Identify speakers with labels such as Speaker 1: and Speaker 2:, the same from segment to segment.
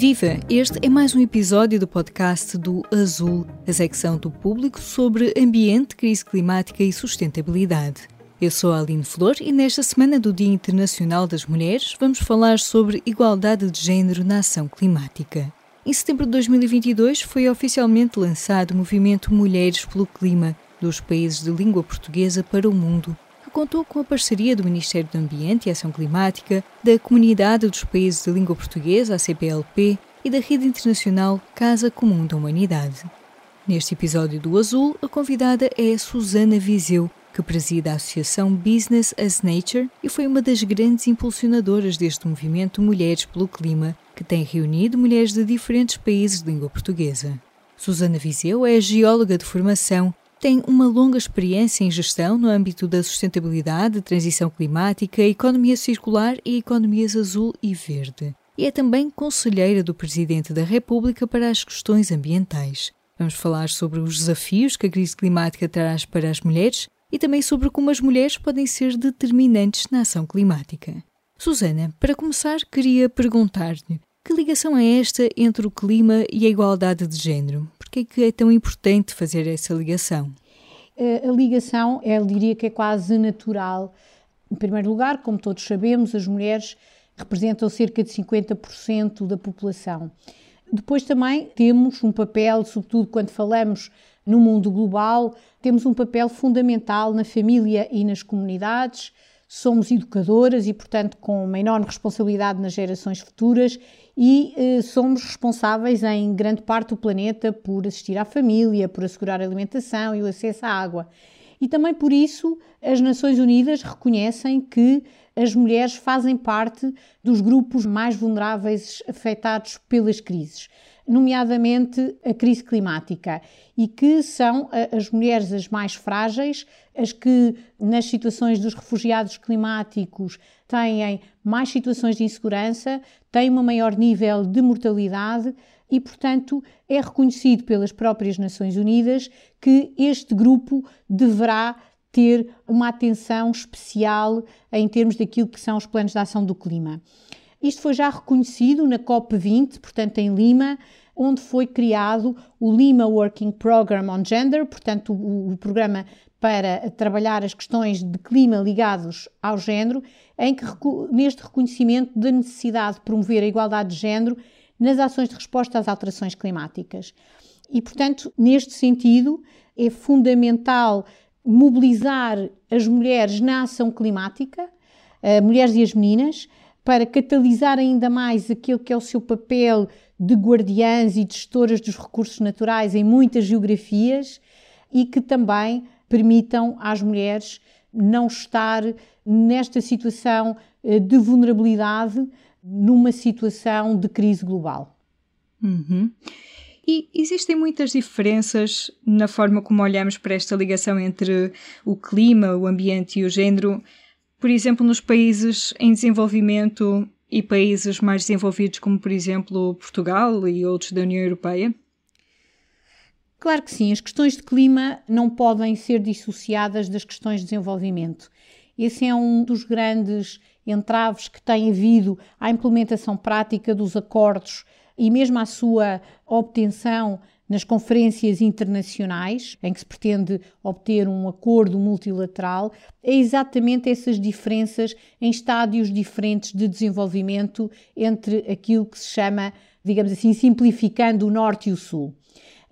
Speaker 1: Viva! Este é mais um episódio do podcast do Azul, a secção do público sobre ambiente, crise climática e sustentabilidade. Eu sou a Aline Flor e nesta semana do Dia Internacional das Mulheres vamos falar sobre igualdade de género na ação climática. Em setembro de 2022 foi oficialmente lançado o movimento Mulheres pelo Clima, dos países de língua portuguesa para o mundo, contou com a parceria do Ministério do Ambiente e Ação Climática, da Comunidade dos Países de Língua Portuguesa, a CPLP, e da Rede Internacional Casa Comum da Humanidade. Neste episódio do Azul, a convidada é Susana Viseu, que preside a Associação Business as Nature e foi uma das grandes impulsionadoras deste movimento Mulheres pelo Clima, que tem reunido mulheres de diferentes países de língua portuguesa. Susana Viseu é geóloga de formação tem uma longa experiência em gestão no âmbito da sustentabilidade, transição climática, economia circular e economias azul e verde. E é também conselheira do Presidente da República para as questões ambientais. Vamos falar sobre os desafios que a crise climática traz para as mulheres e também sobre como as mulheres podem ser determinantes na ação climática. Susana, para começar, queria perguntar-lhe que ligação é esta entre o clima e a igualdade de género? Por que é que é tão importante fazer essa ligação?
Speaker 2: A ligação, eu diria que é quase natural. Em primeiro lugar, como todos sabemos, as mulheres representam cerca de 50% da população. Depois também temos um papel, sobretudo quando falamos no mundo global, temos um papel fundamental na família e nas comunidades. Somos educadoras e, portanto, com uma enorme responsabilidade nas gerações futuras e eh, somos responsáveis em grande parte do planeta por assistir à família, por assegurar a alimentação e o acesso à água. E também por isso as Nações Unidas reconhecem que as mulheres fazem parte dos grupos mais vulneráveis afetados pelas crises, nomeadamente a crise climática, e que são as mulheres as mais frágeis, as que nas situações dos refugiados climáticos têm mais situações de insegurança, têm um maior nível de mortalidade e, portanto, é reconhecido pelas próprias Nações Unidas que este grupo deverá ter uma atenção especial em termos daquilo que são os planos de ação do clima. Isto foi já reconhecido na COP20, portanto, em Lima, onde foi criado o Lima Working Program on Gender, portanto, o, o programa para trabalhar as questões de clima ligados ao género, em que neste reconhecimento da necessidade de promover a igualdade de género nas ações de resposta às alterações climáticas. E, portanto, neste sentido, é fundamental mobilizar as mulheres na ação climática, uh, mulheres e as meninas, para catalisar ainda mais aquilo que é o seu papel de guardiãs e gestoras dos recursos naturais em muitas geografias e que também permitam às mulheres não estar nesta situação eh, de vulnerabilidade numa situação de crise global.
Speaker 1: Uhum. E existem muitas diferenças na forma como olhamos para esta ligação entre o clima, o ambiente e o género, por exemplo, nos países em desenvolvimento e países mais desenvolvidos, como por exemplo Portugal e outros da União Europeia?
Speaker 2: Claro que sim, as questões de clima não podem ser dissociadas das questões de desenvolvimento. Esse é um dos grandes entraves que tem havido à implementação prática dos acordos e mesmo à sua obtenção nas conferências internacionais, em que se pretende obter um acordo multilateral, é exatamente essas diferenças em estádios diferentes de desenvolvimento entre aquilo que se chama, digamos assim, simplificando o Norte e o Sul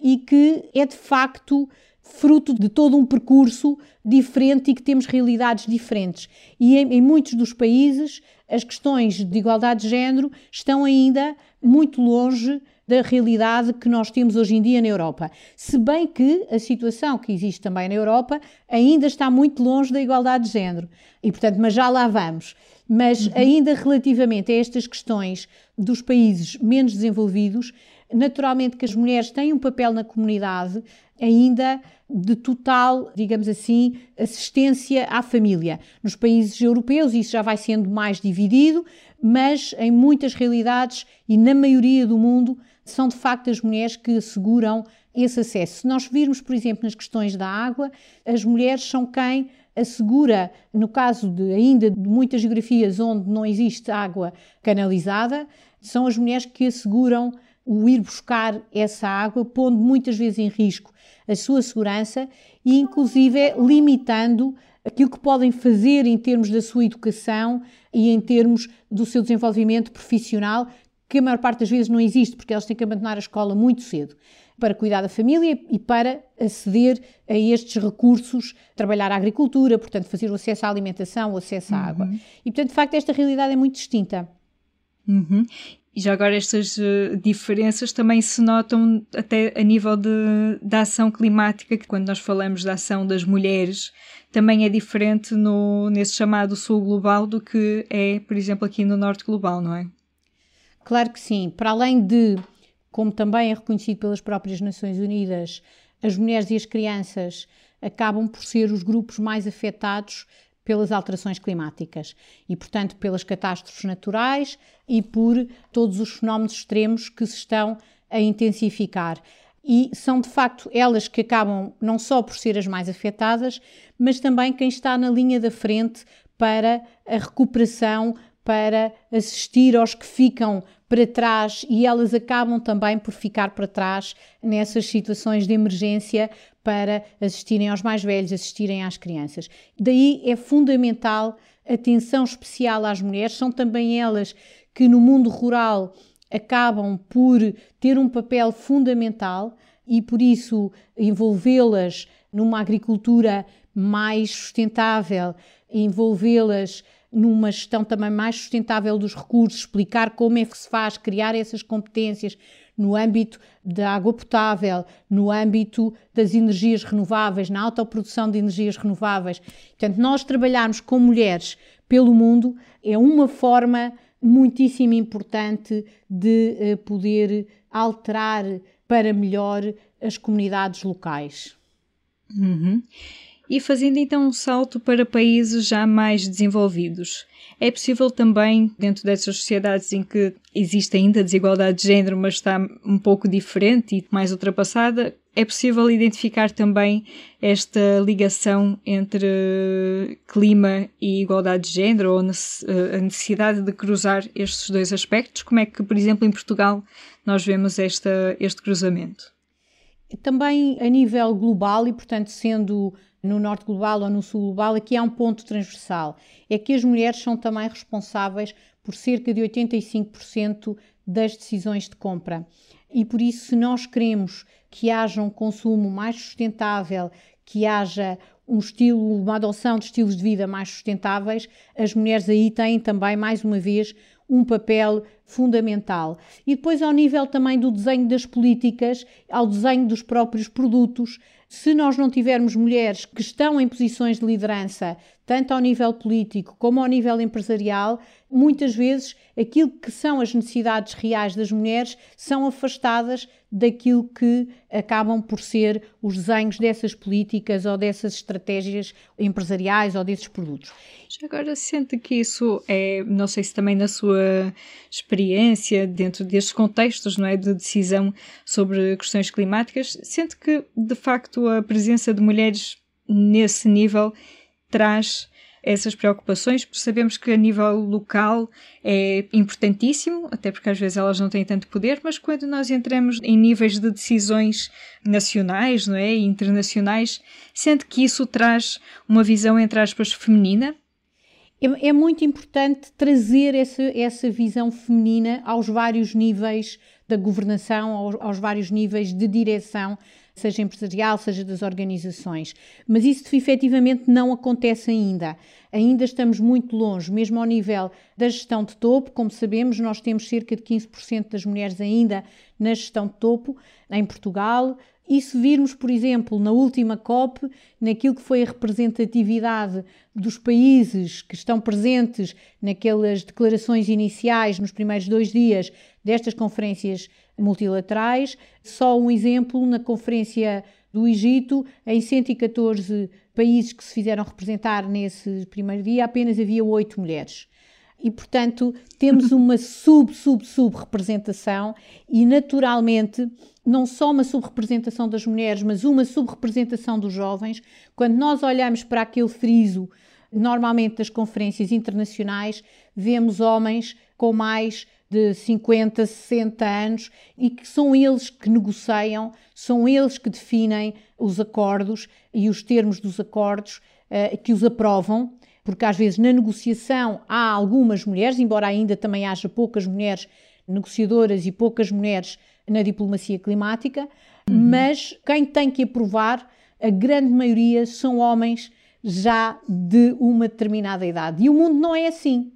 Speaker 2: e que é de facto fruto de todo um percurso diferente e que temos realidades diferentes. E em, em, muitos dos países, as questões de igualdade de género estão ainda muito longe da realidade que nós temos hoje em dia na Europa. Se bem que a situação que existe também na Europa ainda está muito longe da igualdade de género. E, portanto, mas já lá vamos. Mas uhum. ainda relativamente a estas questões dos países menos desenvolvidos, Naturalmente que as mulheres têm um papel na comunidade ainda de total, digamos assim, assistência à família. Nos países europeus isso já vai sendo mais dividido, mas em muitas realidades e na maioria do mundo são de facto as mulheres que asseguram esse acesso. Se nós virmos, por exemplo, nas questões da água, as mulheres são quem assegura, no caso de ainda de muitas geografias onde não existe água canalizada, são as mulheres que asseguram o ir buscar essa água, pondo muitas vezes em risco a sua segurança e, inclusive, limitando aquilo que podem fazer em termos da sua educação e em termos do seu desenvolvimento profissional, que a maior parte das vezes não existe, porque elas têm que abandonar a escola muito cedo para cuidar da família e para aceder a estes recursos, trabalhar a agricultura, portanto, fazer o acesso à alimentação, o acesso à uhum. água. E, portanto, de facto, esta realidade é muito distinta.
Speaker 1: Uhum. E já agora estas uh, diferenças também se notam até a nível de, da ação climática, que quando nós falamos da ação das mulheres, também é diferente no, nesse chamado sul global do que é, por exemplo, aqui no norte global, não é?
Speaker 2: Claro que sim. Para além de como também é reconhecido pelas próprias Nações Unidas, as mulheres e as crianças acabam por ser os grupos mais afetados pelas alterações climáticas e, portanto, pelas catástrofes naturais e por todos os fenómenos extremos que se estão a intensificar. E são de facto elas que acabam não só por ser as mais afetadas, mas também quem está na linha da frente para a recuperação, para assistir aos que ficam para trás e elas acabam também por ficar para trás nessas situações de emergência para assistirem aos mais velhos, assistirem às crianças. Daí é fundamental atenção especial às mulheres, são também elas que no mundo rural acabam por ter um papel fundamental e por isso envolvê-las numa agricultura mais sustentável, envolvê-las numa gestão também mais sustentável dos recursos, explicar como é que se faz, criar essas competências no âmbito da água potável, no âmbito das energias renováveis, na autoprodução de energias renováveis. Portanto, nós trabalharmos com mulheres pelo mundo é uma forma muitíssimo importante de uh, poder alterar para melhor as comunidades locais.
Speaker 1: Uhum. E fazendo então um salto para países já mais desenvolvidos. É possível também, dentro dessas sociedades em que existe ainda desigualdade de género, mas está um pouco diferente e mais ultrapassada, é possível identificar também esta ligação entre clima e igualdade de género ou eh, a necessidade de cruzar estes dois aspectos? Como é que, por exemplo, em Portugal nós vemos esta, este cruzamento?
Speaker 2: Também a nível global e, portanto, sendo no norte global ou no sul global, aqui há um ponto transversal: é que as mulheres são também responsáveis por cerca de 85% das decisões de compra. E por isso, se nós queremos que haja um consumo mais sustentável, que haja um estilo, uma adoção de estilos de vida mais sustentáveis, as mulheres aí têm também, mais uma vez, um papel fundamental. E depois, ao nível também do desenho das políticas, ao desenho dos próprios produtos, se nós não tivermos mulheres que estão em posições de liderança, tanto ao nível político como ao nível empresarial, muitas vezes aquilo que são as necessidades reais das mulheres são afastadas daquilo que acabam por ser os desenhos dessas políticas ou dessas estratégias empresariais ou desses produtos.
Speaker 1: Agora sente que isso é, não sei se também na sua experiência dentro destes contextos, não é, de decisão sobre questões climáticas, sente que de facto a presença de mulheres nesse nível traz essas preocupações, porque sabemos que a nível local é importantíssimo, até porque às vezes elas não têm tanto poder, mas quando nós entramos em níveis de decisões nacionais não é, e internacionais, sente que isso traz uma visão, entre aspas, feminina?
Speaker 2: É, é muito importante trazer essa, essa visão feminina aos vários níveis da governação, aos, aos vários níveis de direção seja empresarial, seja das organizações. Mas isso efetivamente não acontece ainda. Ainda estamos muito longe, mesmo ao nível da gestão de topo. Como sabemos, nós temos cerca de 15% das mulheres ainda na gestão de topo em Portugal. E se virmos, por exemplo, na última COP, naquilo que foi a representatividade dos países que estão presentes naquelas declarações iniciais, nos primeiros dois dias destas conferências multilaterais. Só um exemplo, na Conferência do Egito, em 114 países que se fizeram representar nesse primeiro dia, apenas havia oito mulheres. E, portanto, temos uma sub, sub, sub representação e, naturalmente, não só uma subrepresentação das mulheres, mas uma subrepresentação dos jovens. Quando nós olhamos para aquele friso, normalmente das conferências internacionais, vemos homens com mais de 50, 60 anos e que são eles que negociam, são eles que definem os acordos e os termos dos acordos, uh, que os aprovam, porque às vezes na negociação há algumas mulheres, embora ainda também haja poucas mulheres negociadoras e poucas mulheres na diplomacia climática, uhum. mas quem tem que aprovar, a grande maioria são homens já de uma determinada idade. E o mundo não é assim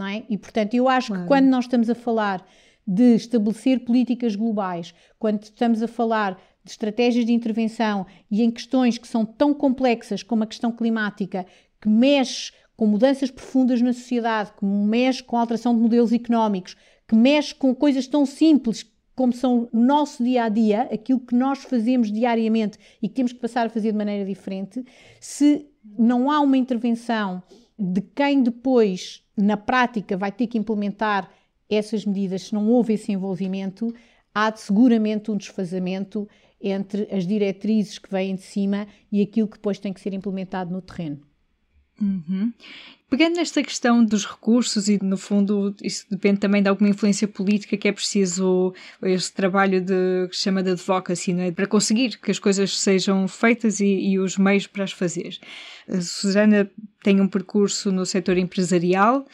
Speaker 2: não é? E portanto, eu acho claro. que quando nós estamos a falar de estabelecer políticas globais, quando estamos a falar de estratégias de intervenção e em questões que são tão complexas como a questão climática, que mexe com mudanças profundas na sociedade, que mexe com a alteração de modelos económicos, que mexe com coisas tão simples como são o nosso dia a dia, aquilo que nós fazemos diariamente e que temos que passar a fazer de maneira diferente, se não há uma intervenção de quem depois na prática vai ter que implementar essas medidas, se não houve esse envolvimento, há seguramente um desfazamento entre as diretrizes que vêm de cima e aquilo que depois tem que ser implementado no terreno.
Speaker 1: Uhum. Pegando nesta questão dos recursos, e no fundo isso depende também de alguma influência política que é preciso este trabalho de, que se chama de advocacy, não é? para conseguir que as coisas sejam feitas e, e os meios para as fazer. A Susana tem um percurso no setor empresarial,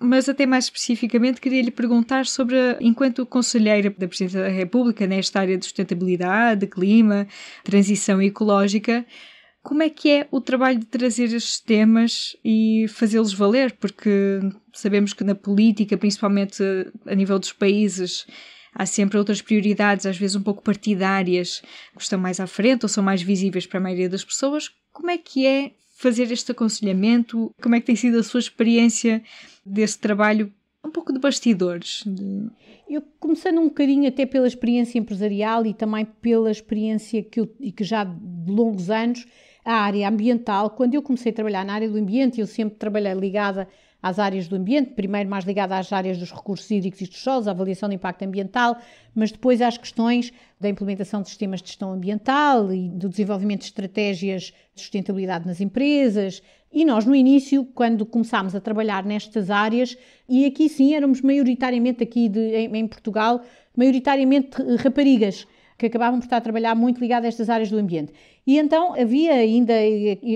Speaker 1: mas até mais especificamente queria lhe perguntar sobre, enquanto conselheira da Presidência da República nesta área de sustentabilidade, de clima, transição ecológica, como é que é o trabalho de trazer estes temas e fazê-los valer? Porque sabemos que na política, principalmente a nível dos países, há sempre outras prioridades, às vezes um pouco partidárias, que estão mais à frente ou são mais visíveis para a maioria das pessoas. Como é que é fazer este aconselhamento? Como é que tem sido a sua experiência desse trabalho um pouco de bastidores?
Speaker 2: Eu começando um bocadinho até pela experiência empresarial e também pela experiência que eu, e que já de longos anos a área ambiental, quando eu comecei a trabalhar na área do ambiente, eu sempre trabalhei ligada às áreas do ambiente, primeiro mais ligada às áreas dos recursos hídricos e dos solos, à avaliação do impacto ambiental, mas depois às questões da implementação de sistemas de gestão ambiental e do desenvolvimento de estratégias de sustentabilidade nas empresas. E nós, no início, quando começámos a trabalhar nestas áreas, e aqui sim éramos maioritariamente aqui de, em, em Portugal, maioritariamente raparigas, que acabavam por estar a trabalhar muito ligadas a estas áreas do ambiente. E então havia ainda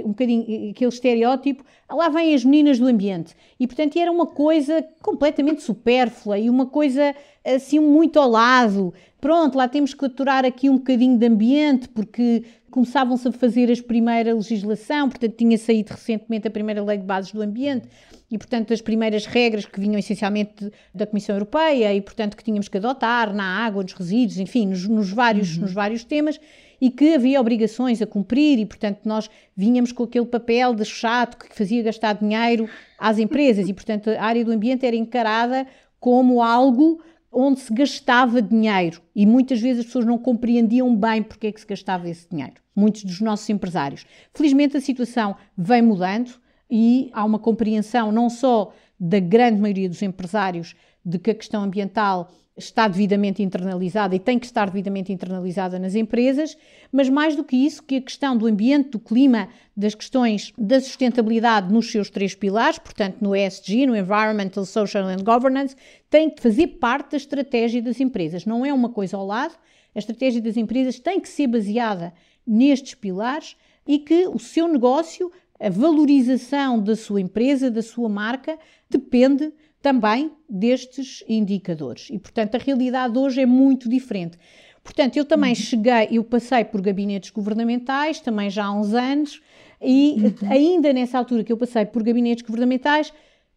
Speaker 2: um bocadinho aquele estereótipo, lá vêm as meninas do ambiente. E portanto era uma coisa completamente supérflua e uma coisa assim muito ao lado. Pronto, lá temos que aturar aqui um bocadinho de ambiente, porque começavam-se a fazer as primeira legislação, portanto tinha saído recentemente a primeira lei de bases do ambiente e, portanto, as primeiras regras que vinham essencialmente da Comissão Europeia e, portanto, que tínhamos que adotar na água, nos resíduos, enfim, nos, nos vários, uhum. nos vários temas e que havia obrigações a cumprir e, portanto, nós vinhamos com aquele papel de chato que fazia gastar dinheiro às empresas e, portanto, a área do ambiente era encarada como algo onde se gastava dinheiro e muitas vezes as pessoas não compreendiam bem porque é que se gastava esse dinheiro. Muitos dos nossos empresários. Felizmente a situação vem mudando, e há uma compreensão não só da grande maioria dos empresários de que a questão ambiental está devidamente internalizada e tem que estar devidamente internalizada nas empresas, mas mais do que isso, que a questão do ambiente, do clima, das questões da sustentabilidade nos seus três pilares, portanto no ESG, no Environmental, Social and Governance, tem que fazer parte da estratégia das empresas. Não é uma coisa ao lado, a estratégia das empresas tem que ser baseada nestes pilares e que o seu negócio a valorização da sua empresa, da sua marca, depende também destes indicadores. E, portanto, a realidade hoje é muito diferente. Portanto, eu também uhum. cheguei, eu passei por gabinetes governamentais, também já há uns anos, e uhum. ainda nessa altura que eu passei por gabinetes governamentais,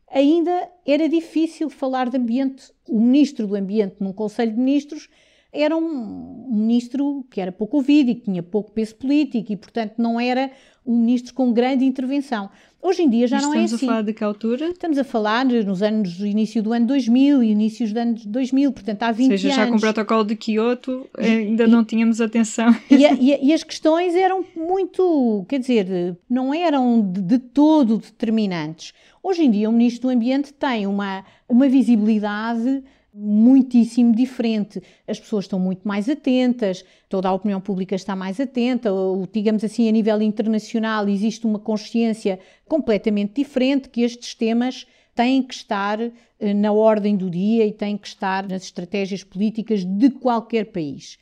Speaker 2: ainda era difícil falar de ambiente. O ministro do Ambiente num Conselho de Ministros era um ministro que era pouco ouvido e que tinha pouco peso político e, portanto, não era um ministro com grande intervenção. Hoje em dia já não é assim.
Speaker 1: Estamos a falar de que altura?
Speaker 2: Estamos a falar nos anos, início do ano 2000 e inícios do ano 2000, portanto há 20
Speaker 1: anos. Ou seja,
Speaker 2: anos.
Speaker 1: já com o protocolo de Kyoto ainda e, não tínhamos atenção.
Speaker 2: E, e, e, as questões eram muito, quer dizer, não eram de, de todo determinantes. Hoje em dia o Ministro do Ambiente tem uma, uma visibilidade muitíssimo diferente. As pessoas estão muito mais atentas, toda a opinião pública está mais atenta, ou, digamos assim, a nível internacional existe uma consciência completamente diferente que estes temas têm que estar eh, na ordem do dia e têm que estar nas estratégias políticas de qualquer país.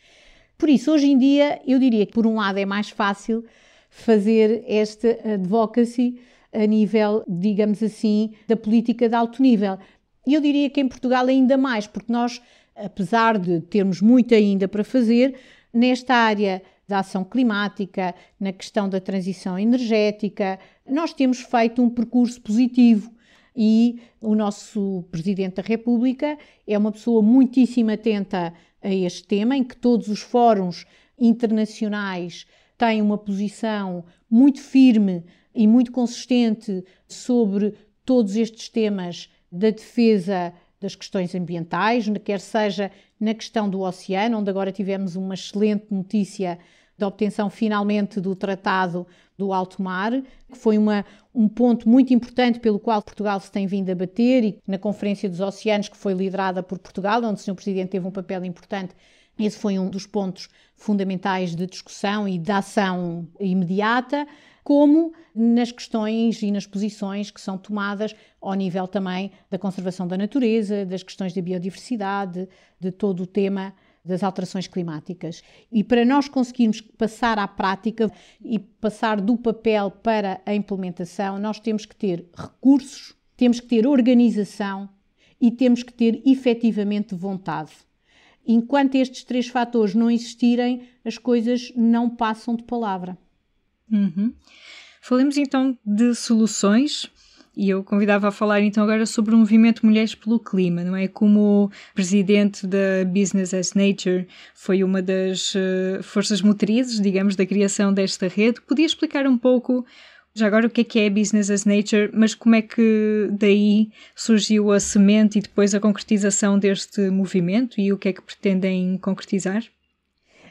Speaker 2: Por isso, hoje em dia, eu diria que, por um lado, é mais fácil fazer esta advocacy a nível, digamos assim, da política de alto nível. E eu diria que em Portugal ainda mais, porque nós, apesar de termos muito ainda para fazer, nesta área da ação climática, na questão da transição energética, nós temos feito um percurso positivo. E o nosso Presidente da República é uma pessoa muitíssimo atenta a este tema, em que todos os fóruns internacionais têm uma posição muito firme e muito consistente sobre todos estes temas da defesa das questões ambientais, quer seja na questão do oceano, onde agora tivemos uma excelente notícia da obtenção finalmente do Tratado do Alto Mar, que foi uma, um ponto muito importante pelo qual Portugal se tem vindo a bater e na Conferência dos Oceanos, que foi liderada por Portugal, onde o Sr. Presidente teve um papel importante, esse foi um dos pontos fundamentais de discussão e de ação imediata como nas questões e nas posições que são tomadas ao nível também da conservação da natureza, das questões da biodiversidade, de todo o tema das alterações climáticas. E para nós conseguirmos passar à prática e passar do papel para a implementação, nós temos que ter recursos, temos que ter organização e temos que ter efetivamente vontade. Enquanto estes três fatores não existirem, as coisas não passam de palavra.
Speaker 1: Uhum. Falemos então de soluções. E eu convidava a falar então agora sobre o movimento Mulheres pelo Clima, não é? Como presidente da Business as Nature foi uma das uh, forças motrizes, digamos, da criação desta rede. Podia explicar um pouco, já agora, o que é que é Business as Nature, mas como é que daí surgiu a semente e depois a concretização deste movimento e o que é que pretendem concretizar?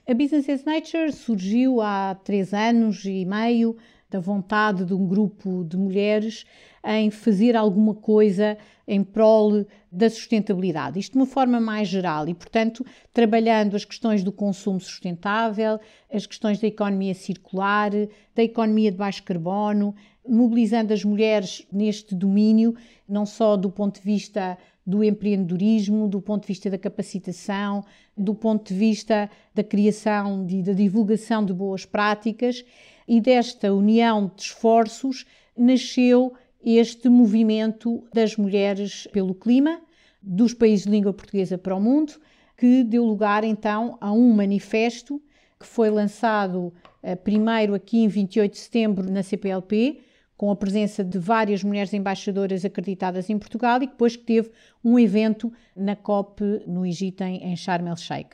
Speaker 2: A Business as Nature surgiu há três anos e meio da vontade de um grupo de mulheres em fazer alguma coisa em prol da sustentabilidade. Isto de uma forma mais geral e, portanto, trabalhando as questões do consumo sustentável, as questões da economia circular, da economia de baixo carbono, mobilizando as mulheres neste domínio, não só do ponto de vista do empreendedorismo, do ponto de vista da capacitação, do ponto de vista da criação e da divulgação de boas práticas, e desta união de esforços nasceu este movimento das mulheres pelo clima, dos países de língua portuguesa para o mundo, que deu lugar então a um manifesto que foi lançado eh, primeiro aqui em 28 de setembro na CPLP, com a presença de várias mulheres embaixadoras acreditadas em Portugal e depois que teve um evento na COP no Egito, em, Sharm el-Sheikh.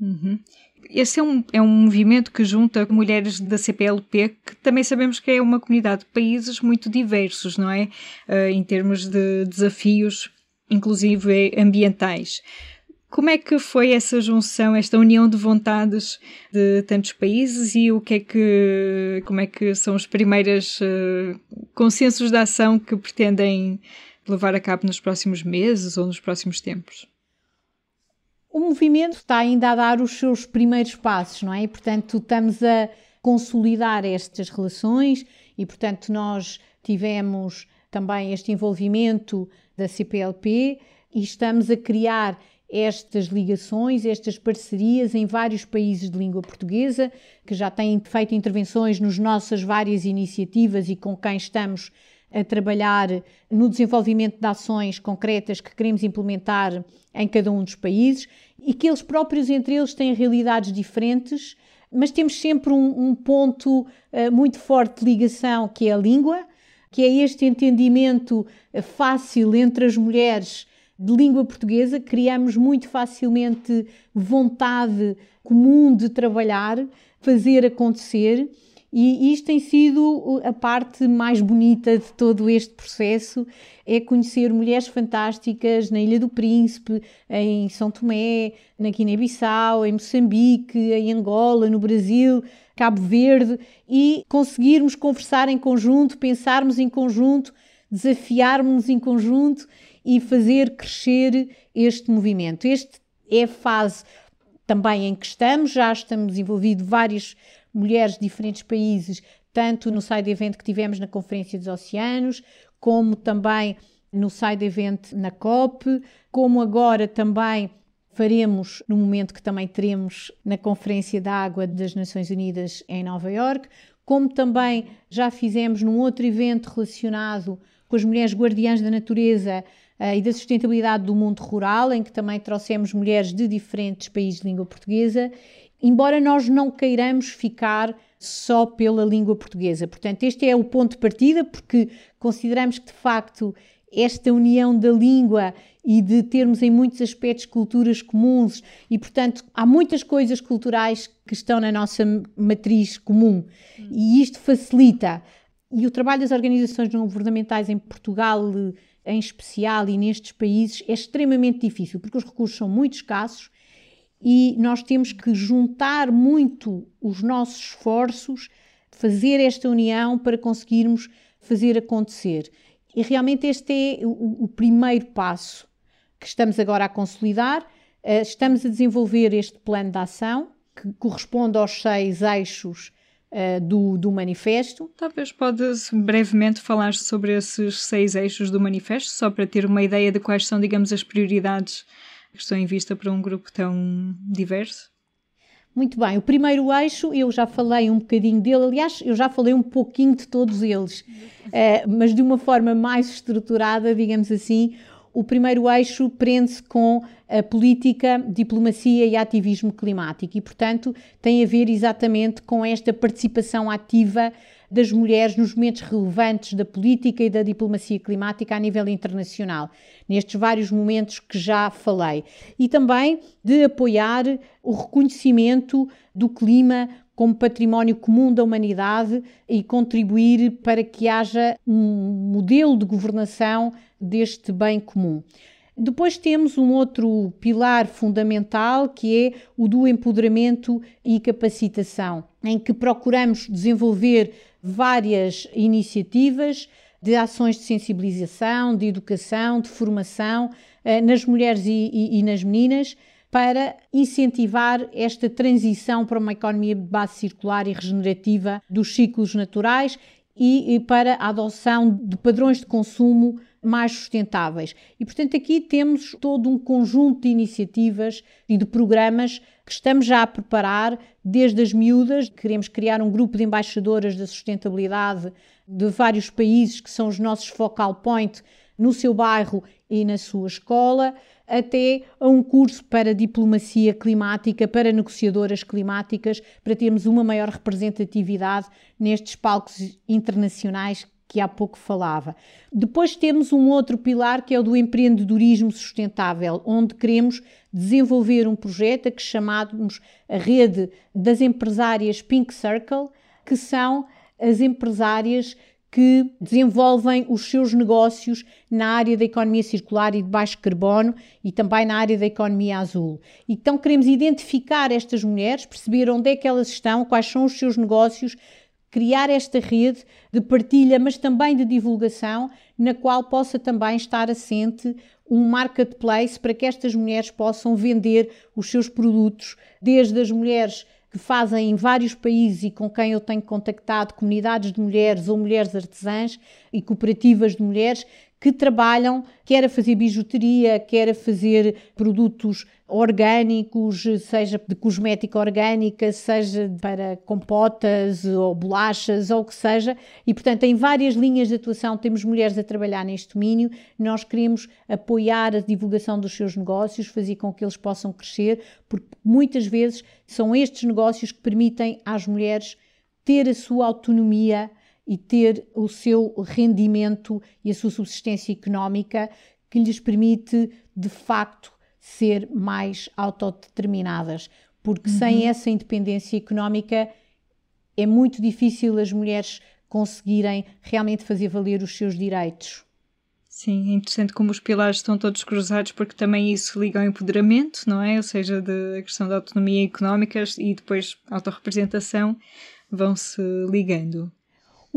Speaker 1: Uhum. Esse é um, é um movimento que junta mulheres da CPLP, que também sabemos que é uma comunidade de países muito diversos, não é? Uh, em termos de desafios, inclusive ambientais. Como é que foi essa junção, esta união de vontades de tantos países e o que é que, como é que são os primeiros uh, consensos de ação que pretendem levar a cabo nos próximos meses ou nos próximos tempos?
Speaker 2: O movimento está ainda a dar os seus primeiros passos, não é? E, portanto, estamos a consolidar estas relações e, portanto, nós tivemos também este envolvimento da CPLP e estamos a criar estas ligações, estas parcerias em vários países de língua portuguesa, que já têm feito intervenções nas nossas várias iniciativas e com quem estamos a trabalhar no desenvolvimento de ações concretas que queremos implementar em cada um dos países e que eles próprios entre eles têm realidades diferentes, mas temos sempre um, um ponto uh, muito forte de ligação que é a língua, que é este entendimento uh, fácil entre as mulheres de língua portuguesa, criamos muito facilmente vontade comum de trabalhar, fazer acontecer. E isto tem sido a parte mais bonita de todo este processo, é conhecer mulheres fantásticas na Ilha do Príncipe, em São Tomé, na Guiné-Bissau, em Moçambique, em Angola, no Brasil, Cabo Verde e conseguirmos conversar em conjunto, pensarmos em conjunto, desafiarmos em conjunto e fazer crescer este movimento. Este é a fase também em que estamos, já estamos envolvidos várias mulheres de diferentes países, tanto no side event que tivemos na Conferência dos Oceanos, como também no side event na COP, como agora também faremos no momento que também teremos na Conferência da Água das Nações Unidas em Nova York, como também já fizemos num outro evento relacionado com as mulheres guardiãs da natureza e da sustentabilidade do mundo rural, em que também trouxemos mulheres de diferentes países de língua portuguesa embora nós não queiramos ficar só pela língua portuguesa. Portanto, este é o ponto de partida, porque consideramos que de facto esta união da língua e de termos em muitos aspectos culturas comuns e, portanto, há muitas coisas culturais que estão na nossa matriz comum e isto facilita. E o trabalho das organizações não governamentais em Portugal, em especial, e nestes países é extremamente difícil, porque os recursos são muito escassos e nós temos que juntar muito os nossos esforços, fazer esta união para conseguirmos fazer acontecer. E realmente este é o, o primeiro passo que estamos agora a consolidar. Uh, estamos a desenvolver este plano de ação que corresponde aos seis eixos uh, do, do manifesto.
Speaker 1: Talvez podes brevemente falar sobre esses seis eixos do manifesto, só para ter uma ideia de quais são, digamos, as prioridades que estão em vista para um grupo tão diverso?
Speaker 2: Muito bem, o primeiro eixo eu já falei um bocadinho dele, aliás, eu já falei um pouquinho de todos eles, uh, mas de uma forma mais estruturada, digamos assim. O primeiro eixo prende-se com a política, diplomacia e ativismo climático e, portanto, tem a ver exatamente com esta participação ativa das mulheres nos momentos relevantes da política e da diplomacia climática a nível internacional, nestes vários momentos que já falei. E também de apoiar o reconhecimento do clima como património comum da humanidade e contribuir para que haja um modelo de governação deste bem comum. Depois temos um outro pilar fundamental que é o do empoderamento e capacitação, em que procuramos desenvolver várias iniciativas de ações de sensibilização, de educação, de formação eh, nas mulheres e, e, e nas meninas para incentivar esta transição para uma economia de base circular e regenerativa dos ciclos naturais e, para a adoção de padrões de consumo mais sustentáveis. E, portanto, aqui temos todo um conjunto de iniciativas e de programas que estamos já a preparar desde as miúdas. Queremos criar um grupo de embaixadoras da sustentabilidade de vários países que são os nossos focal point no seu bairro e na sua escola, até a um curso para diplomacia climática, para negociadoras climáticas, para termos uma maior representatividade nestes palcos internacionais que há pouco falava. Depois temos um outro pilar que é o do empreendedorismo sustentável, onde queremos desenvolver um projeto a que chamamos a rede das empresárias Pink Circle, que são as empresárias que desenvolvem os seus negócios na área da economia circular e de baixo carbono e também na área da economia azul. Então queremos identificar estas mulheres, perceber onde é que elas estão, quais são os seus negócios, criar esta rede de partilha, mas também de divulgação, na qual possa também estar assente um marketplace para que estas mulheres possam vender os seus produtos, desde as mulheres que fazem em vários países e com quem eu tenho contactado comunidades de mulheres ou mulheres artesãs e cooperativas de mulheres que trabalham, quer a fazer bijuteria, quer a fazer produtos orgânicos, seja de cosmética orgânica, seja para compotas ou bolachas ou o que seja, e portanto em várias linhas de atuação temos mulheres a trabalhar neste domínio, nós queremos apoiar a divulgação dos seus negócios, fazer com que eles possam crescer, porque muitas vezes são estes negócios que permitem às mulheres ter a sua autonomia e ter o seu rendimento e a sua subsistência económica que lhes permite de facto ser mais autodeterminadas, porque uhum. sem essa independência económica é muito difícil as mulheres conseguirem realmente fazer valer os seus direitos.
Speaker 1: Sim, é interessante como os pilares estão todos cruzados, porque também isso liga ao empoderamento, não é? Ou seja, da questão da autonomia económica e depois autorrepresentação vão se ligando.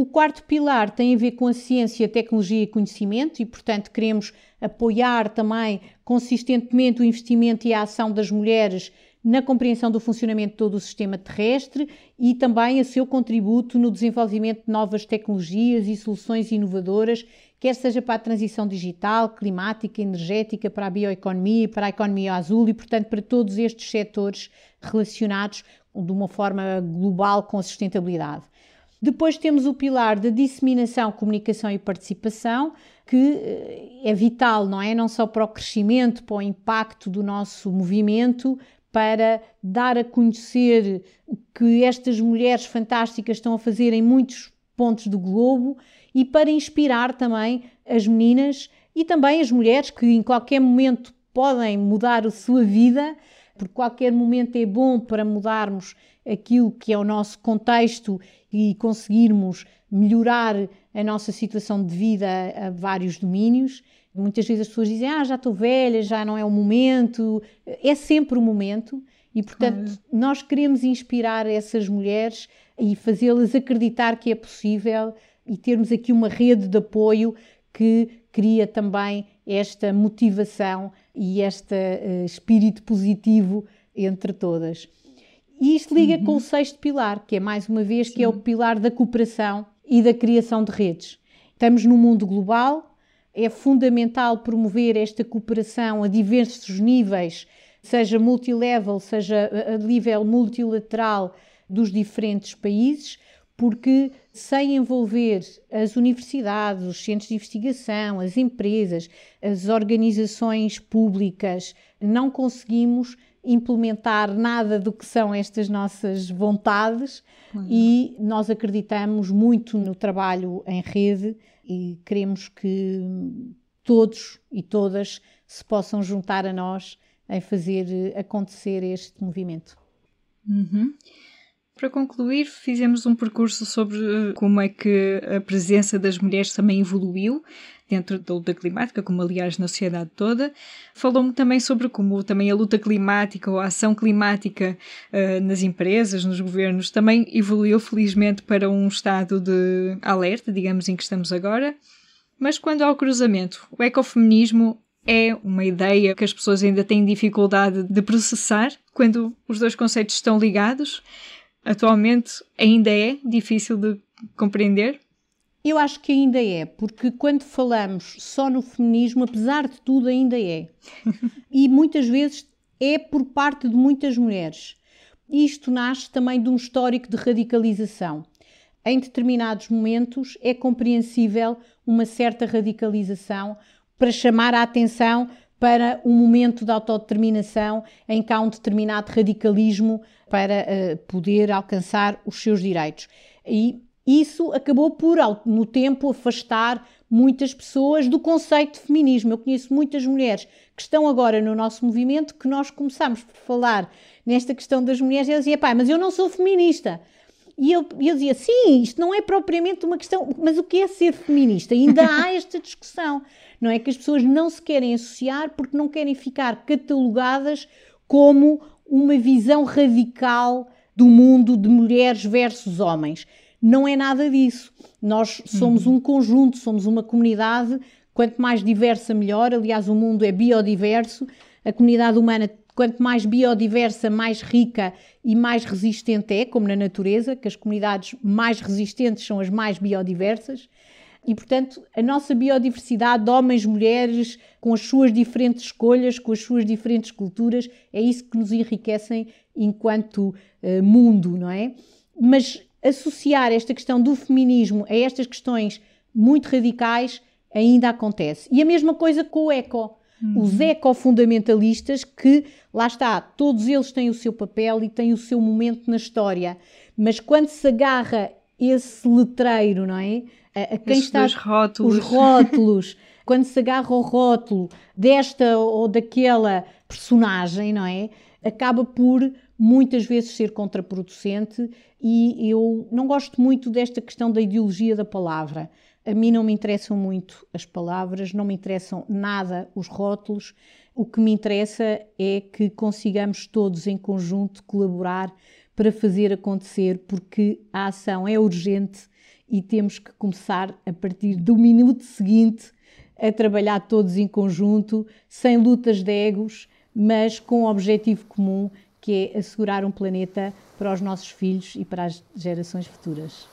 Speaker 2: O quarto pilar tem a ver com a ciência, tecnologia e conhecimento, e, portanto, queremos apoiar também consistentemente o investimento e a ação das mulheres na compreensão do funcionamento de todo o sistema terrestre e também o seu contributo no desenvolvimento de novas tecnologias e soluções inovadoras, quer seja para a transição digital, climática, energética, para a bioeconomia, para a economia azul e, portanto, para todos estes setores relacionados de uma forma global com a sustentabilidade. Depois temos o pilar da disseminação, comunicação e participação, que eh, é vital, não é? Não só para o crescimento, para o impacto do nosso movimento, para dar a conhecer o que estas mulheres fantásticas estão a fazer em muitos pontos do globo e para inspirar também as meninas e também as mulheres que em qualquer momento podem mudar a sua vida, porque qualquer momento é bom para mudarmos aquilo que é o nosso contexto e conseguirmos melhorar a nossa situação de vida a vários domínios. Muitas vezes as pessoas dizem: Ah, já estou velha, já não é o momento. É sempre o momento. E, portanto, claro. nós queremos inspirar essas mulheres e fazê-las acreditar que é possível e termos aqui uma rede de apoio que cria também esta motivação e este uh, espírito positivo entre todas. E isto liga uhum. com o sexto pilar, que é mais uma vez Sim. que é o pilar da cooperação e da criação de redes. Estamos num mundo global, é fundamental promover esta cooperação a diversos níveis, seja multilevel, seja a nível multilateral dos diferentes países, porque sem envolver as universidades, os centros de investigação, as empresas, as organizações públicas, não conseguimos implementar nada do que são estas nossas vontades uhum. e nós acreditamos muito no trabalho em rede e queremos que todos e todas se possam juntar a nós em fazer acontecer este movimento.
Speaker 1: Uhum. Para concluir, fizemos um percurso sobre eh, como é que a presença das mulheres também evoluiu dentro da luta climática, como aliás na sociedade toda. Falou-me também sobre como também a luta climática ou a ação climática uh, nas empresas, nos governos, também evoluiu felizmente para um estado de alerta, digamos, em que estamos agora. Mas quando há o cruzamento, o ecofeminismo é uma ideia que as pessoas ainda têm dificuldade de processar quando os dois conceitos estão ligados. Atualmente ainda é difícil de compreender.
Speaker 2: Eu acho que ainda é, porque quando falamos só no feminismo, apesar de tudo, ainda é. e muitas vezes é por parte de muitas mulheres. Isto nasce também de um histórico de radicalização. Em determinados momentos é compreensível uma certa radicalização para chamar a atenção para um momento de autodeterminação em que há um determinado radicalismo para uh, poder alcançar os seus direitos. E isso acabou por, no tempo, afastar muitas pessoas do conceito de feminismo. Eu conheço muitas mulheres que estão agora no nosso movimento que nós começamos por falar nesta questão das mulheres e elas diziam, pá, mas eu não sou feminista. E eu, eu dizia, sim, isto não é propriamente uma questão, mas o que é ser feminista? Ainda há esta discussão, não é? Que as pessoas não se querem associar porque não querem ficar catalogadas como uma visão radical do mundo de mulheres versus homens. Não é nada disso. Nós somos uhum. um conjunto, somos uma comunidade. Quanto mais diversa, melhor. Aliás, o mundo é biodiverso. A comunidade humana, quanto mais biodiversa, mais rica e mais resistente é, como na natureza, que as comunidades mais resistentes são as mais biodiversas. E, portanto, a nossa biodiversidade, homens, mulheres, com as suas diferentes escolhas, com as suas diferentes culturas, é isso que nos enriquecem enquanto uh, mundo, não é? Mas associar esta questão do feminismo a estas questões muito radicais ainda acontece. E a mesma coisa com o eco. Uhum. Os ecofundamentalistas que, lá está, todos eles têm o seu papel e têm o seu momento na história, mas quando se agarra esse letreiro, não é?
Speaker 1: A, a quem Esses está. Rótulos.
Speaker 2: Os rótulos. quando se agarra ao rótulo desta ou daquela personagem, não é? Acaba por muitas vezes ser contraproducente e eu não gosto muito desta questão da ideologia da palavra. A mim não me interessam muito as palavras, não me interessam nada os rótulos. O que me interessa é que consigamos todos em conjunto colaborar para fazer acontecer, porque a ação é urgente e temos que começar a partir do minuto seguinte a trabalhar todos em conjunto, sem lutas de egos, mas com um objetivo comum que é assegurar um planeta para os nossos filhos e para as gerações futuras.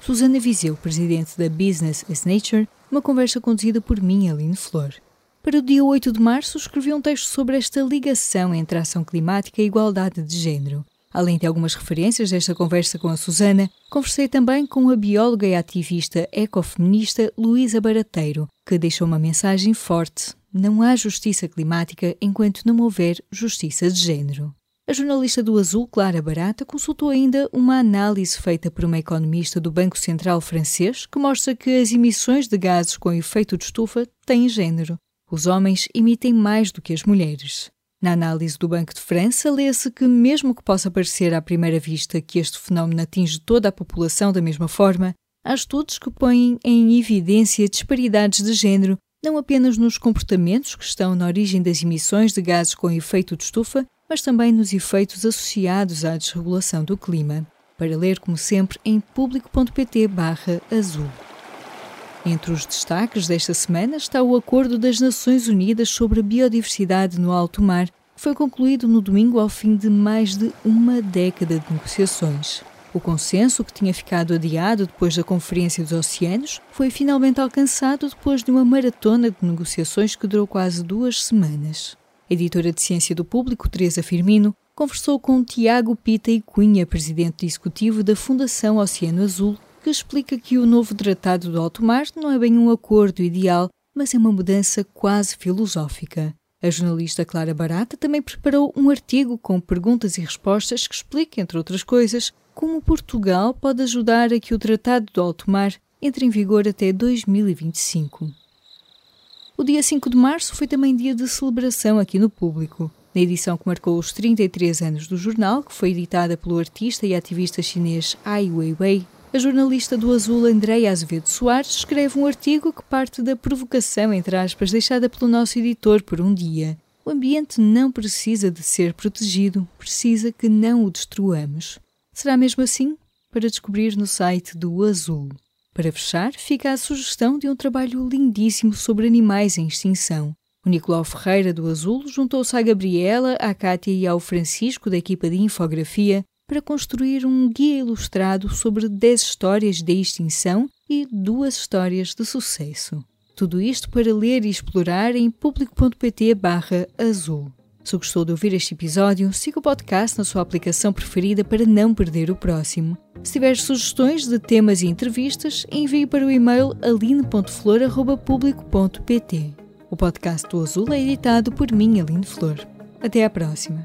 Speaker 1: Susana Viseu, presidente da Business as Nature, uma conversa conduzida por mim, Aline Flor. Para o dia 8 de março, escrevi um texto sobre esta ligação entre a ação climática e a igualdade de género. Além de algumas referências desta conversa com a Susana, conversei também com a bióloga e ativista ecofeminista Luísa Barateiro, que deixou uma mensagem forte não há justiça climática enquanto não houver justiça de género. A jornalista do Azul, Clara Barata, consultou ainda uma análise feita por uma economista do Banco Central francês que mostra que as emissões de gases com efeito de estufa têm género. Os homens emitem mais do que as mulheres. Na análise do Banco de França, lê-se que, mesmo que possa parecer à primeira vista que este fenómeno atinge toda a população da mesma forma, há estudos que põem em evidência disparidades de género não apenas nos comportamentos que estão na origem das emissões de gases com efeito de estufa, mas também nos efeitos associados à desregulação do clima. Para ler, como sempre, em público.pt/azul. Entre os destaques desta semana está o Acordo das Nações Unidas sobre a Biodiversidade no Alto Mar, que foi concluído no domingo ao fim de mais de uma década de negociações. O consenso, que tinha ficado adiado depois da Conferência dos Oceanos, foi finalmente alcançado depois de uma maratona de negociações que durou quase duas semanas. A editora de Ciência do Público, Teresa Firmino, conversou com Tiago Pita e Cunha, presidente executivo da Fundação Oceano Azul, que explica que o novo Tratado do Alto Mar não é bem um acordo ideal, mas é uma mudança quase filosófica. A jornalista Clara Barata também preparou um artigo com perguntas e respostas que explica, entre outras coisas, como Portugal pode ajudar a que o Tratado do Alto Mar entre em vigor até 2025. O dia 5 de março foi também dia de celebração aqui no público. Na edição que marcou os 33 anos do jornal, que foi editada pelo artista e ativista chinês Ai Weiwei, a jornalista do Azul Andréia Azevedo Soares escreve um artigo que parte da provocação, entre aspas, deixada pelo nosso editor por um dia. O ambiente não precisa de ser protegido, precisa que não o destruamos. Será mesmo assim? Para descobrir no site do Azul. Para fechar, fica a sugestão de um trabalho lindíssimo sobre animais em extinção. O Nicolau Ferreira do Azul juntou-se à Gabriela, à Cátia e ao Francisco da equipa de infografia para construir um guia ilustrado sobre 10 histórias de extinção e duas histórias de sucesso. Tudo isto para ler e explorar em público.pt/azul. Se gostou de ouvir este episódio, siga o podcast na sua aplicação preferida para não perder o próximo. Se tiver sugestões de temas e entrevistas, envie para o e-mail aline.flor.público.pt. O podcast do Azul é editado por mim, Aline Flor. Até à próxima.